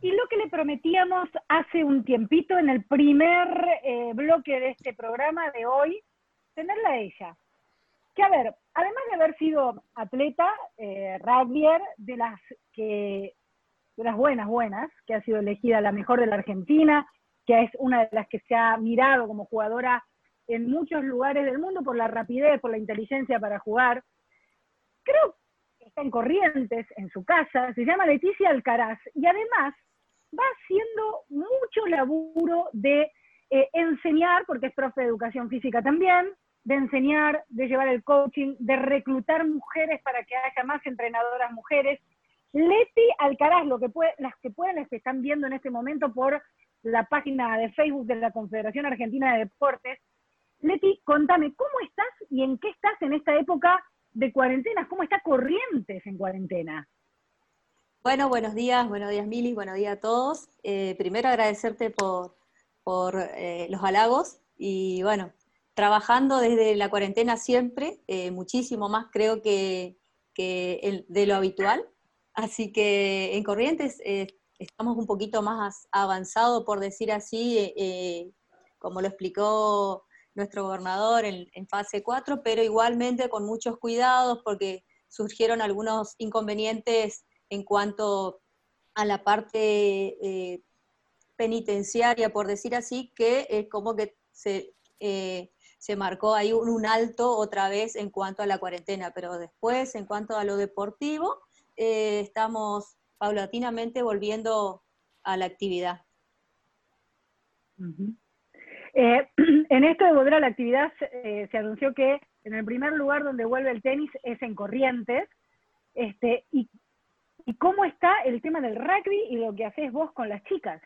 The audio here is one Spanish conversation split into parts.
y lo que le prometíamos hace un tiempito en el primer eh, bloque de este programa de hoy, tenerla a ella. Que a ver, además de haber sido atleta, eh, de las que de las buenas, buenas, que ha sido elegida la mejor de la Argentina, que es una de las que se ha mirado como jugadora en muchos lugares del mundo por la rapidez, por la inteligencia para jugar. Creo que está en Corrientes, en su casa, se llama Leticia Alcaraz, y además va haciendo mucho laburo de eh, enseñar, porque es profe de educación física también, de enseñar, de llevar el coaching, de reclutar mujeres para que haya más entrenadoras mujeres. Leti Alcaraz, lo que las que pueden, las que están viendo en este momento por la página de Facebook de la Confederación Argentina de Deportes. Leti, contame, ¿cómo estás y en qué estás en esta época de cuarentena? ¿Cómo está Corrientes en cuarentena? Bueno, buenos días, buenos días Mili, buenos días a todos. Eh, primero agradecerte por, por eh, los halagos y bueno, trabajando desde la cuarentena siempre, eh, muchísimo más creo que, que de lo habitual. Así que en Corrientes estamos un poquito más avanzados, por decir así, como lo explicó nuestro gobernador en, en fase 4, pero igualmente con muchos cuidados porque surgieron algunos inconvenientes en cuanto a la parte eh, penitenciaria, por decir así, que es como que se, eh, se marcó ahí un, alto otra vez en cuanto a la cuarentena, pero después, en cuanto a lo deportivo, eh, estamos paulatinamente volviendo a la actividad. en esto de volver a la actividad, se anunció que en el primer lugar donde vuelve el tenis es en Corrientes, este, y ¿Y cómo está el tema del rugby y lo que haces vos con las chicas?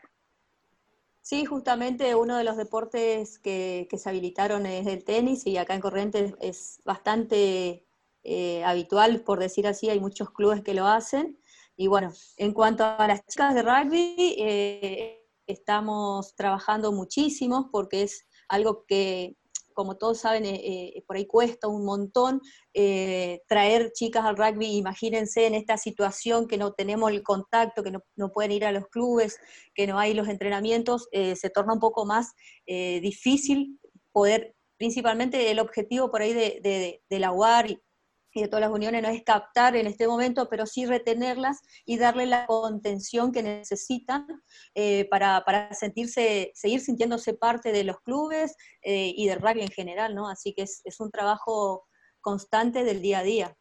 Sí, justamente uno de los deportes que, se habilitaron es el tenis y acá en Corrientes es bastante eh, habitual, por decir así, hay muchos clubes que lo hacen. Y bueno, en cuanto a las chicas de rugby, eh, estamos trabajando muchísimo porque es algo que como todos saben, eh, eh, por ahí cuesta un montón eh, traer chicas al rugby. Imagínense en esta situación que no tenemos el contacto, que no, pueden ir a los clubes, que no hay los entrenamientos, se torna un poco más difícil poder, principalmente el objetivo por ahí de, de, de la UAR y, y de todas las uniones no es captar en este momento, pero sí retenerlas y darle la contención que necesitan eh, para, sentirse, seguir sintiéndose parte de los clubes eh, y del rugby en general, ¿no? Así que es, un trabajo constante del día a día.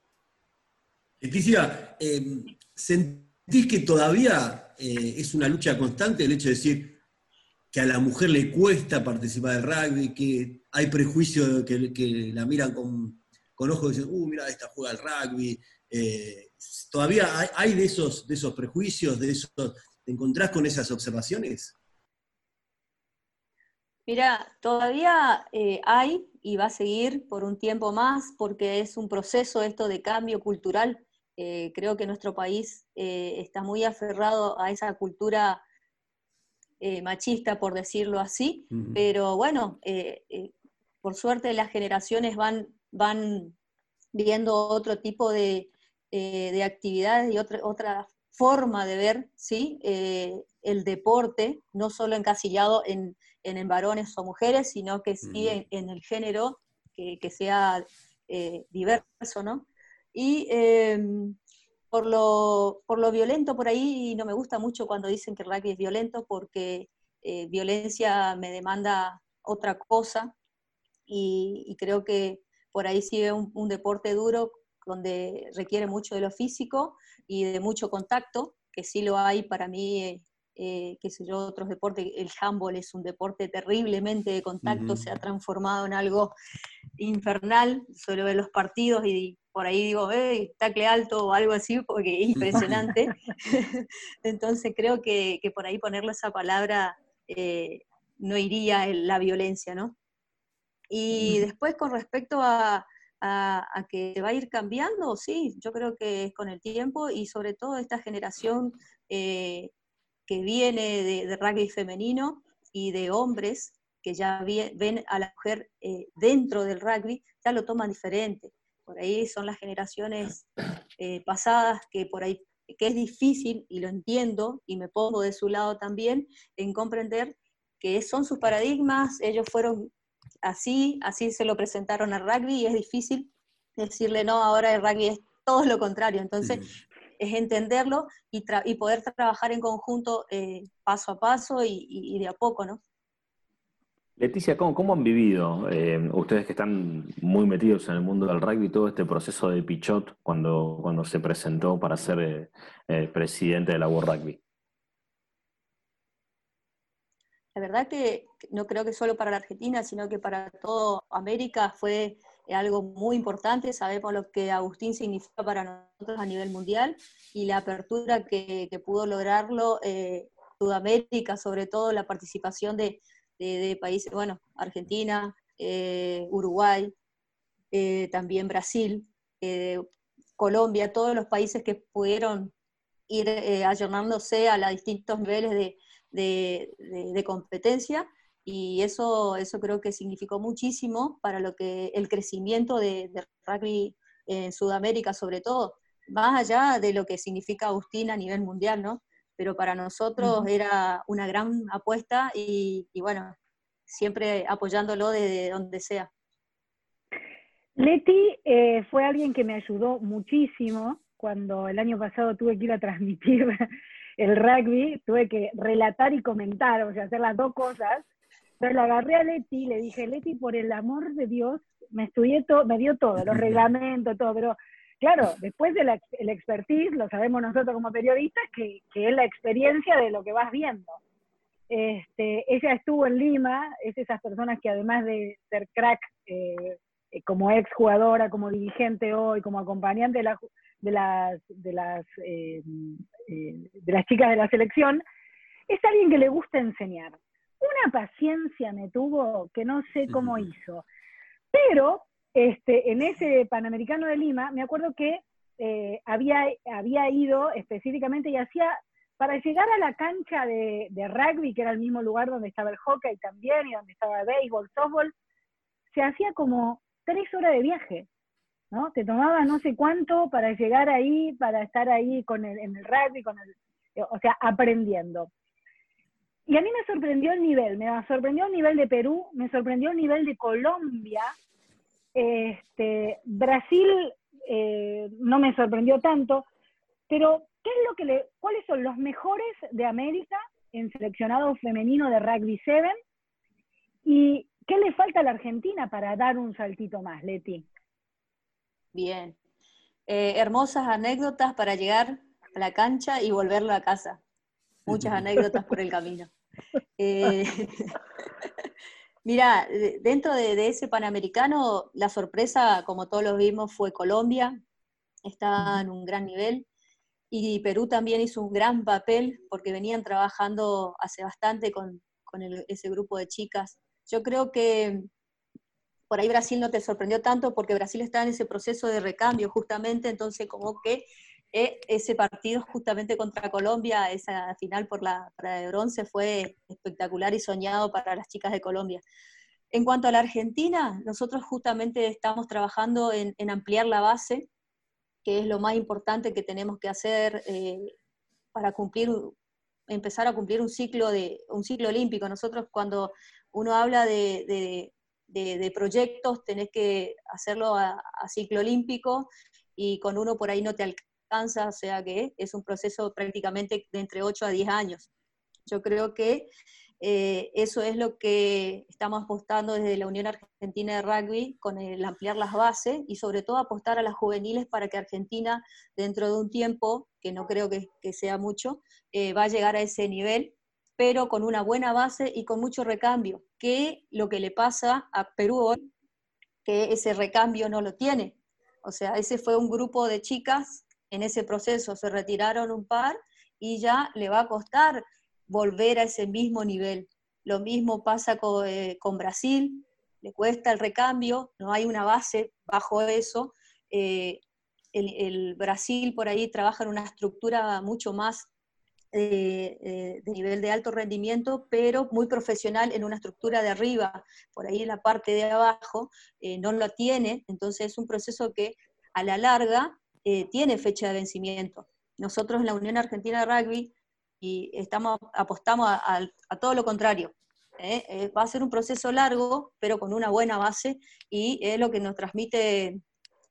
Leticia, em, ¿sentís que todavía eh, es una lucha constante el hecho de decir que a la mujer le cuesta participar del rugby, que hay prejuicios que, que la miran con con ojos dicen, uh, mira, esta juega al rugby. Eh, ¿Todavía hay, de, esos, de esos prejuicios, de esos, te encontrás con esas observaciones? Mira, todavía eh, hay y va a seguir por un tiempo más porque es un proceso esto de cambio cultural. Eh, creo que nuestro país está muy aferrado a esa cultura machista, por decirlo así, pero bueno, por suerte las generaciones van van viendo otro tipo de, eh, actividades y otra, otra forma de ver ¿sí? Eh, el deporte, no solo encasillado en, en, varones o mujeres, sino que sí en, el género, que, sea eh, diverso, ¿no? Y em, por, lo, por lo violento por ahí, no me gusta mucho cuando dicen que el rugby es violento, porque violencia me demanda otra cosa, y creo que por ahí sí es un, deporte duro donde requiere mucho de lo físico y de mucho contacto, que sí lo hay para mí, eh, eh, qué sé yo, otros deportes, el handball es un deporte terriblemente de contacto, se ha transformado en algo infernal, suelo ver los partidos y por ahí digo, eh, tacle alto o algo así, porque es impresionante. Entonces creo que, por ahí ponerle esa palabra eh, no iría en la violencia, ¿no? Y después con respecto a, que va a ir cambiando, sí, yo creo que es con el tiempo y sobre todo esta generación eh, que viene de, rugby femenino y de hombres que ya ven a la mujer eh, dentro del rugby, ya lo toman diferente. Por ahí son las generaciones eh, pasadas que por ahí que es difícil, y lo entiendo, y me pongo de su lado también, en comprender que son sus paradigmas, ellos fueron así, así se lo presentaron al rugby, y es difícil decirle, no, ahora el rugby es todo lo contrario. Entonces, es entenderlo y, y, poder trabajar en conjunto eh, paso a paso y, y, de a poco, ¿no? Leticia, ¿cómo, cómo han vivido eh, ustedes que están muy metidos en el mundo del rugby todo este proceso de Pichot cuando, cuando se presentó para ser eh, presidente de la World Rugby? La verdad que no creo que solo para la Argentina, sino que para toda América fue algo muy importante. Sabemos lo que Agustín significa para nosotros a nivel mundial y la apertura que, pudo lograrlo eh, Sudamérica, sobre todo la participación de, países, bueno, Argentina, eh, Uruguay, eh, también Brasil, Colombia, todos los países que pudieron ir ayornándose a los distintos niveles de competencia y eso, eso creo que significó muchísimo para lo que el crecimiento de, rugby en Sudamérica sobre todo, más allá de lo que significa Agustín a nivel mundial, ¿no? Pero para nosotros era una gran apuesta y, bueno, siempre apoyándolo desde donde sea. Leti eh, fue alguien que me ayudó muchísimo cuando el año pasado tuve que ir a transmitir el rugby, tuve que relatar y comentar, o sea, hacer las dos cosas, entonces la agarré a Leti y le dije, Leti, por el amor de Dios, me estudié todo, me dio todo, los reglamentos, todo, pero claro, después del el expertise, lo sabemos nosotros como periodistas, que, es la experiencia de lo que vas viendo. Este, ella estuvo en Lima, es esas personas que además de ser crack eh, eh, como ex jugadora, como dirigente hoy, como acompañante de, de las, de, las, eh, de las chicas de la selección, es alguien que le gusta enseñar. Una paciencia me tuvo que no sé cómo hizo. Pero este, en ese Panamericano de Lima, me acuerdo que eh, había, había ido específicamente y hacía, para llegar a la cancha de, rugby, que era el mismo lugar donde estaba el hockey también, y donde estaba el béisbol, softball, se hacía como tres horas de viaje, ¿no? Te tomaba no sé cuánto para llegar ahí, para estar ahí con el, en el rugby, con el, o sea, aprendiendo. Y a mí me sorprendió el nivel, me sorprendió el nivel de Perú, me sorprendió el nivel de Colombia. Este, Brasil eh, no me sorprendió tanto, pero ¿qué es lo que le, ¿cuáles son los mejores de América en seleccionado femenino de Rugby 7? ¿Y qué le falta a la Argentina para dar un saltito más, Leti? Bien. Eh, hermosas anécdotas para llegar a la cancha y volverlo a casa muchas anécdotas por el camino. Eh, mira, dentro de, ese Panamericano, la sorpresa, como todos lo vimos, fue Colombia, estaba en un gran nivel, y Perú también hizo un gran papel porque venían trabajando hace bastante con, ese grupo de chicas. Yo creo que por ahí Brasil no te sorprendió tanto porque Brasil está en ese proceso de recambio justamente, entonces como que e, ese partido justamente contra Colombia, esa final por la para de bronce, fue espectacular y soñado para las chicas de Colombia. En cuanto a la Argentina, nosotros justamente estamos trabajando en, ampliar la base, que es lo más importante que tenemos que hacer eh, para cumplir, empezar a cumplir un ciclo, de, un ciclo olímpico. Nosotros cuando uno habla de, proyectos, tenés que hacerlo a, a, ciclo olímpico y con uno por ahí no te alcanza o sea que es un proceso prácticamente de entre 8 a 10 años. Yo creo que eh, eso es lo que estamos apostando desde la Unión Argentina de Rugby con el ampliar las bases y sobre todo apostar a las juveniles para que Argentina dentro de un tiempo, que no creo que, sea mucho, eh, va a llegar a ese nivel, pero con una buena base y con mucho recambio, que lo que le pasa a Perú hoy, que ese recambio no lo tiene. O sea, ese fue un grupo de chicas en ese proceso se retiraron un par y ya le va a costar volver a ese mismo nivel. Lo mismo pasa eh, con, Brasil, le cuesta el recambio, no hay una base bajo eso. Eh, el, Brasil por ahí trabaja en una estructura mucho más eh, de nivel de alto rendimiento, pero muy profesional en una estructura de arriba, por ahí en la parte de abajo, no lo tiene, entonces es un proceso que a la larga eh, tiene fecha de vencimiento. nosotros en la Unión Argentina de Rugby y estamos, apostamos a, todo lo contrario. ¿eh? Eh, va a ser un proceso largo, pero con una buena base, y es lo que nos transmite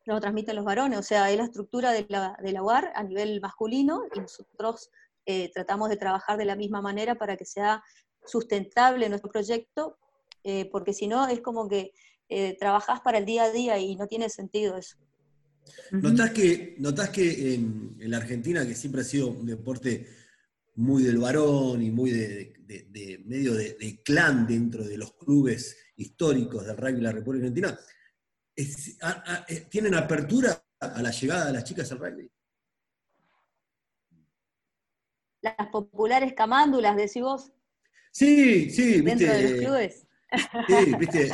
lo transmiten los varones, o sea, es la estructura de la, de la UAR a nivel masculino y nosotros eh, tratamos de trabajar de la misma manera para que sea sustentable nuestro proyecto, porque si no es como que trabajás para el día a día y no tiene sentido eso. ¿Notás que, que en, la Argentina, que siempre ha sido un deporte muy del varón y muy de, medio de, clan dentro de los clubes históricos del rugby de la República Argentina, eh, ¿tienen apertura a la llegada de las chicas al rugby? Las populares camándulas, decís vos. Sí, sí, Dentro de los clubes. Sí, viste.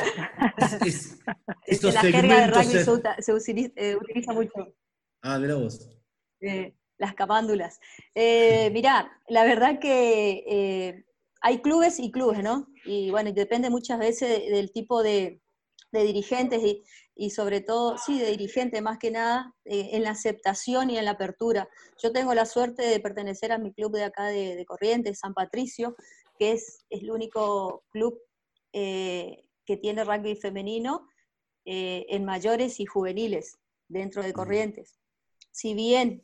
Es, estos la segmentos. De rugby se, eh, utiliza, mucho. Ah, mira vos. Eh, las capándulas. Eh, mirá, la verdad que eh, hay clubes y clubes, ¿no? Y bueno, depende muchas veces del tipo de, dirigentes y, sobre todo, sí, de dirigentes más que nada, en la aceptación y en la apertura. Yo tengo la suerte de pertenecer a mi club de acá de, Corrientes, San Patricio, que es, es el único club que tiene rugby femenino en mayores y juveniles dentro de Corrientes. Si bien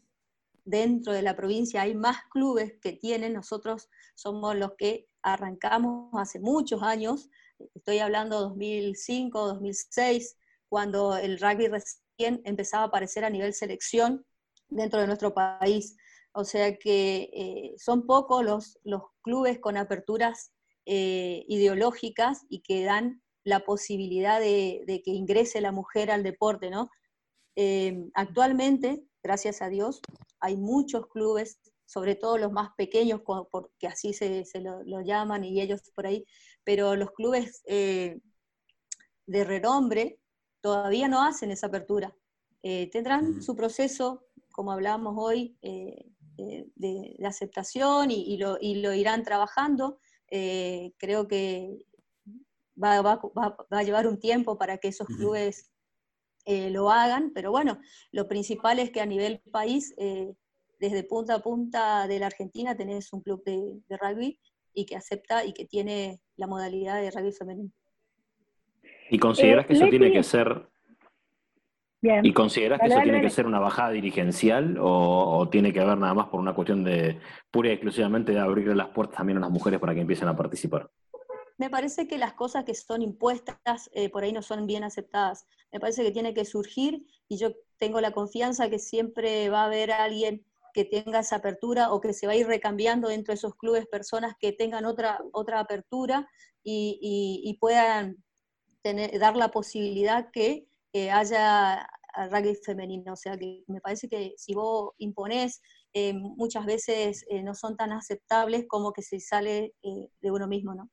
dentro de la provincia hay más clubes que tienen, nosotros somos los que arrancamos hace muchos años, estoy hablando 2005, 2006, cuando el rugby recién empezaba a aparecer a nivel selección dentro de nuestro país. O sea que eh, son pocos los, los, clubes con aperturas eh, ideológicas y que dan la posibilidad de, que ingrese la mujer al deporte, ¿no? Eh, actualmente, gracias a Dios, hay muchos clubes, sobre todo los más pequeños, porque así se, lo, llaman y ellos por ahí, pero los clubes de renombre todavía no hacen esa apertura. Eh, tendrán mm. su proceso, como hablábamos hoy, eh, de, aceptación y, lo, irán trabajando. creo que va, a llevar un tiempo para que esos clubes eh, lo hagan, pero bueno, lo principal es que a nivel país, eh, desde punta a punta de la Argentina, tenés un club de, rugby y que acepta y que tiene la modalidad de rugby femenino. ¿Y consideras eh, que eso tiene que ser... ¿Y consideras que eso tiene que ser una bajada dirigencial o, o, tiene que ver nada más por una cuestión de pura y exclusivamente de abrirle las puertas también a las mujeres para que empiecen a participar? me parece que las cosas que son impuestas eh, por ahí no son bien aceptadas. Me parece que tiene que surgir y yo tengo la confianza que siempre va a haber alguien que tenga esa apertura o que se va a ir recambiando dentro de esos clubes personas que tengan otra, otra apertura y, puedan dar la posibilidad que eh, haya rugby femenino. O sea que me parece que si vos imponés, eh, muchas veces no son tan aceptables como que se sale de uno mismo, ¿no?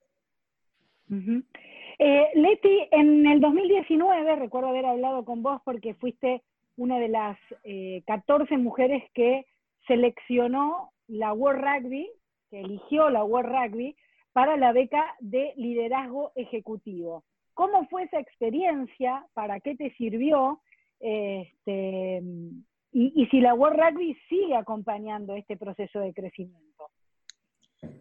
Eh, Leti, en el 2019 recuerdo haber hablado con vos porque fuiste una de las 14 eh, mujeres que seleccionó la World Rugby, que eligió la World Rugby para la beca de liderazgo ejecutivo. ¿Cómo fue esa experiencia? ¿Para qué te sirvió? Este, y, si la World Rugby sigue acompañando este proceso de crecimiento.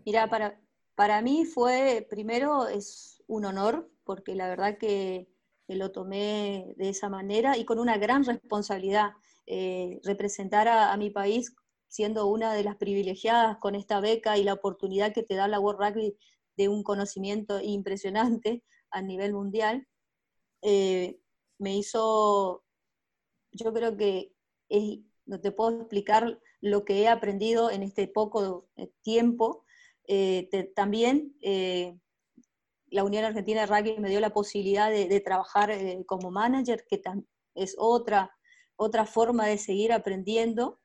Mira, para, para mí fue, primero, es un honor, porque la verdad que, lo tomé de esa manera y con una gran responsabilidad. Eh, representar a, mi país siendo una de las privilegiadas con esta beca y la oportunidad que te da la World Rugby de un conocimiento impresionante a nivel mundial, eh, me hizo, yo creo que no te puedo explicar lo que he aprendido en este poco eh, tiempo, eh, también la Unión Argentina de Rugby me dio la posibilidad de, trabajar como manager, que es otra, otra forma de seguir aprendiendo.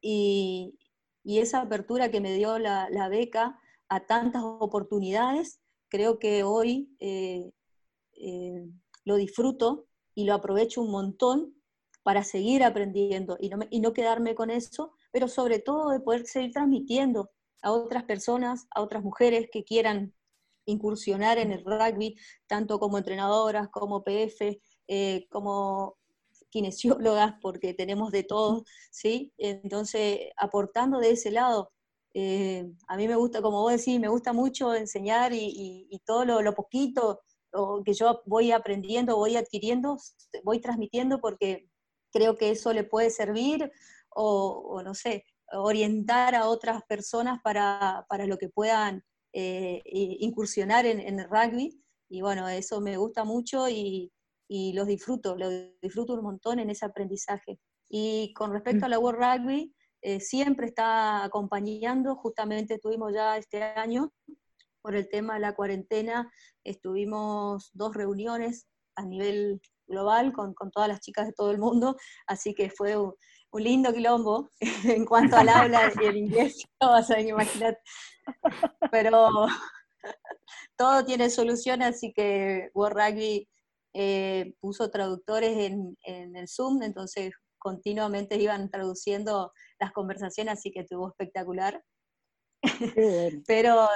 Y, esa apertura que me dio la, beca a tantas oportunidades, creo que hoy lo disfruto y lo aprovecho un montón para seguir aprendiendo y no, y no quedarme con eso, pero sobre todo de poder seguir transmitiendo a otras personas, a otras mujeres que quieran incursionar en el rugby, tanto como entrenadoras, como PF, eh, como kinesiólogas, porque tenemos de todo, ¿sí? Entonces, aportando de ese lado, eh, a mí me gusta, como vos decís, me gusta mucho enseñar y, todo lo, poquito que yo voy aprendiendo, voy adquiriendo, voy transmitiendo porque creo que eso le puede servir o, no sé, orientar a otras personas para, lo que puedan eh, incursionar en, en, el rugby. Y bueno, eso me gusta mucho y, y los disfruto, lo disfruto un montón en ese aprendizaje. Y con respecto a la World Rugby, eh, siempre está acompañando, justamente tuvimos ya este año, por el tema de la cuarentena, estuvimos dos reuniones a nivel global con, con todas las chicas de todo el mundo, así que fue un, lindo quilombo en cuanto al habla y el inglés, no vas a imaginar, pero todo tiene solución, así que World eh, puso traductores en, el Zoom, entonces continuamente iban traduciendo las conversaciones, así que estuvo espectacular. Pero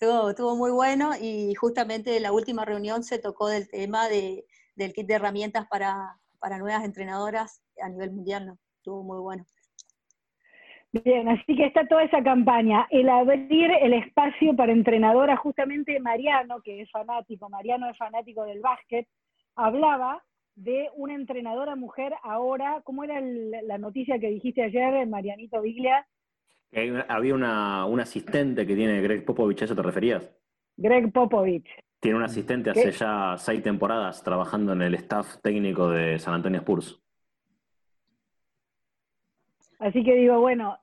estuvo, muy bueno y justamente en la última reunión se tocó del tema de, del kit de herramientas para, nuevas entrenadoras a nivel mundial, ¿no? estuvo muy bueno. Bien, así que está toda esa campaña, el abrir el espacio para entrenadoras, justamente Mariano, que es fanático, Mariano es fanático del básquet, hablaba de una entrenadora mujer ahora, ¿cómo era la noticia que dijiste ayer, Marianito Viglia? había una, un asistente que tiene Greg Popovich, ¿a eso te referías? Greg Popovich. Tiene un asistente hace ya seis temporadas trabajando en el staff técnico de San Antonio Spurs. Así que digo, bueno,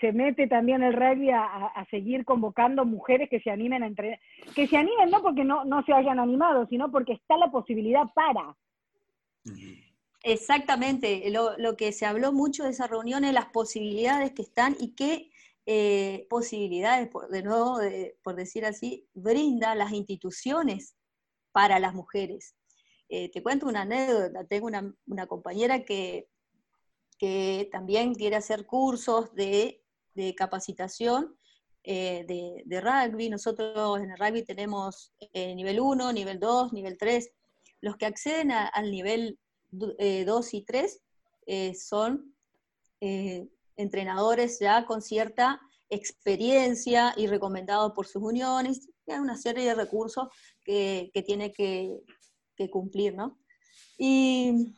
se, mete también el rugby a, seguir convocando mujeres que se animen a entrenar. Que se animen no porque no, no se hayan animado, sino porque está la posibilidad para. Exactamente, lo, que se habló mucho de esa reunión es las posibilidades que están y qué eh, posibilidades, de nuevo, por decir así, brinda las instituciones para las mujeres. Eh, te cuento una anécdota, tengo una, compañera que que también quiere hacer cursos de, capacitación eh, de, rugby. Nosotros en el rugby tenemos nivel 1, nivel 2, nivel 3. Los que acceden al nivel 2 eh, y 3 son entrenadores ya con cierta experiencia y recomendados por sus uniones. Hay una serie de recursos que, tiene que, que cumplir, ¿no? Y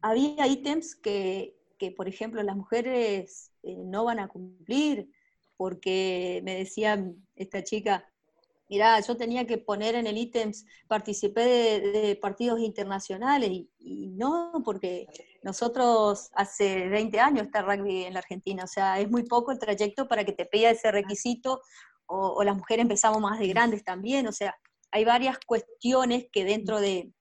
había ítems que, por ejemplo, las mujeres eh, no van a cumplir, porque me decía esta chica, mira, yo tenía que poner en el ítems, participé de, partidos internacionales, y, no, porque nosotros hace 20 años está rugby en la Argentina, o sea, es muy poco el trayecto para que te pida ese requisito, o, o las mujeres empezamos más de grandes también, o sea, hay varias cuestiones que dentro de,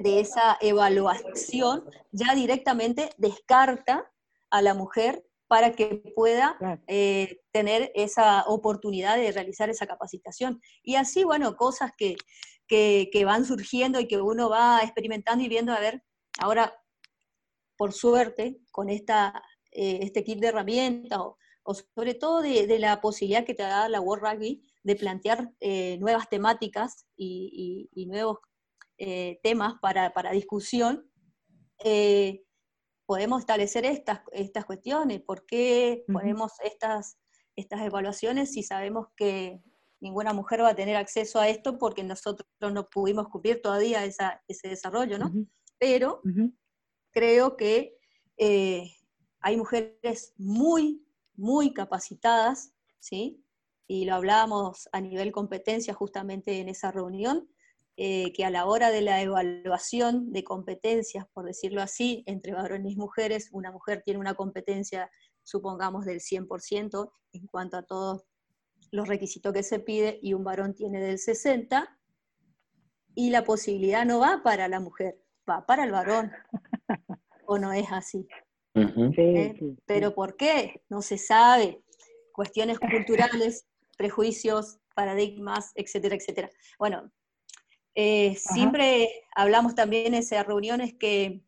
de esa evaluación ya directamente descarta a la mujer para que pueda eh, tener esa oportunidad de realizar esa capacitación. Y así, bueno, cosas que, van surgiendo y que uno va experimentando y viendo, a ver, ahora, por suerte, con esta, eh, este kit de herramientas, o, sobre todo de, la posibilidad que te da la World Rugby de plantear eh, nuevas temáticas y, y nuevos eh, temas para, discusión, eh, podemos establecer estas, estas cuestiones. ¿Por qué ponemos estas, estas evaluaciones si sabemos que ninguna mujer va a tener acceso a esto porque nosotros no pudimos cumplir todavía ese desarrollo, ¿no? Pero creo que eh, hay mujeres muy, muy capacitadas, ¿sí? Y lo hablábamos a nivel competencia justamente en esa reunión, eh, que a la hora de la evaluación de competencias, por decirlo así, entre varones y mujeres, una mujer tiene una competencia, supongamos, del 100% en cuanto a todos los requisitos que se pide y un varón tiene del 60%, y la posibilidad no va para la mujer, va para el varón. ¿O no es así? ¿Eh? Pero ¿por qué? No se sabe. Cuestiones culturales, prejuicios, paradigmas, etcétera, etcétera. Bueno, eh, siempre hablamos también en esas reuniones que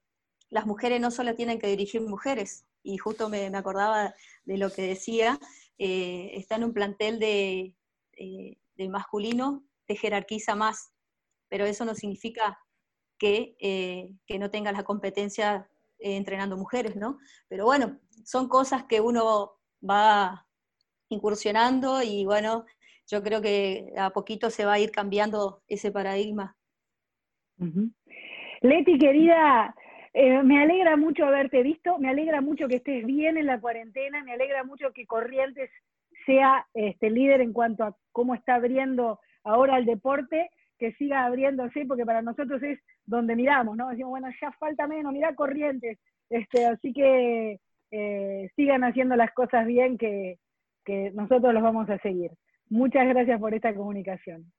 las mujeres no solo tienen que dirigir mujeres, y justo me, acordaba de lo que decía, eh, está en un plantel de, eh, masculino, te jerarquiza más, pero eso no significa que, que no tenga la competencia entrenando mujeres, ¿no? Pero bueno, son cosas que uno va incursionando y bueno, yo creo que a poquito se va a ir cambiando ese paradigma. Leti, querida, eh, me alegra mucho haberte visto, me alegra mucho que estés bien en la cuarentena, me alegra mucho que Corrientes sea este, líder en cuanto a cómo está abriendo ahora el deporte, que siga abriéndose, porque para nosotros es donde miramos, ¿no? Decimos, bueno, ya falta menos, mira Corrientes. Este, así que eh, sigan haciendo las cosas bien, que nosotros los vamos a seguir. Muchas gracias por esta comunicación.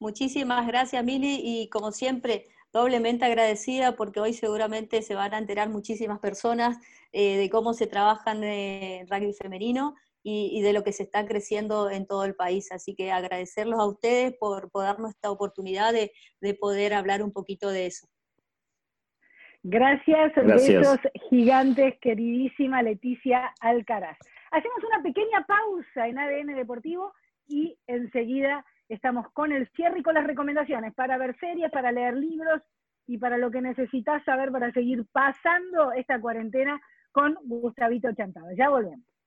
Muchísimas gracias, Mili, y como siempre, doblemente agradecida porque hoy seguramente se van a enterar muchísimas personas eh, de cómo se trabaja en el rugby femenino y, de lo que se está creciendo en todo el país. Así que agradecerlos a ustedes por, darnos esta oportunidad de, poder hablar un poquito de eso. Gracias, Gracias. besos gigantes, queridísima Leticia Alcaraz. Hacemos una pequeña pausa en ADN Deportivo y enseguida estamos con el cierre y con las recomendaciones para ver series, para leer libros y para lo que necesitas saber para seguir pasando esta cuarentena con Gustavito Chantado. Ya volvemos.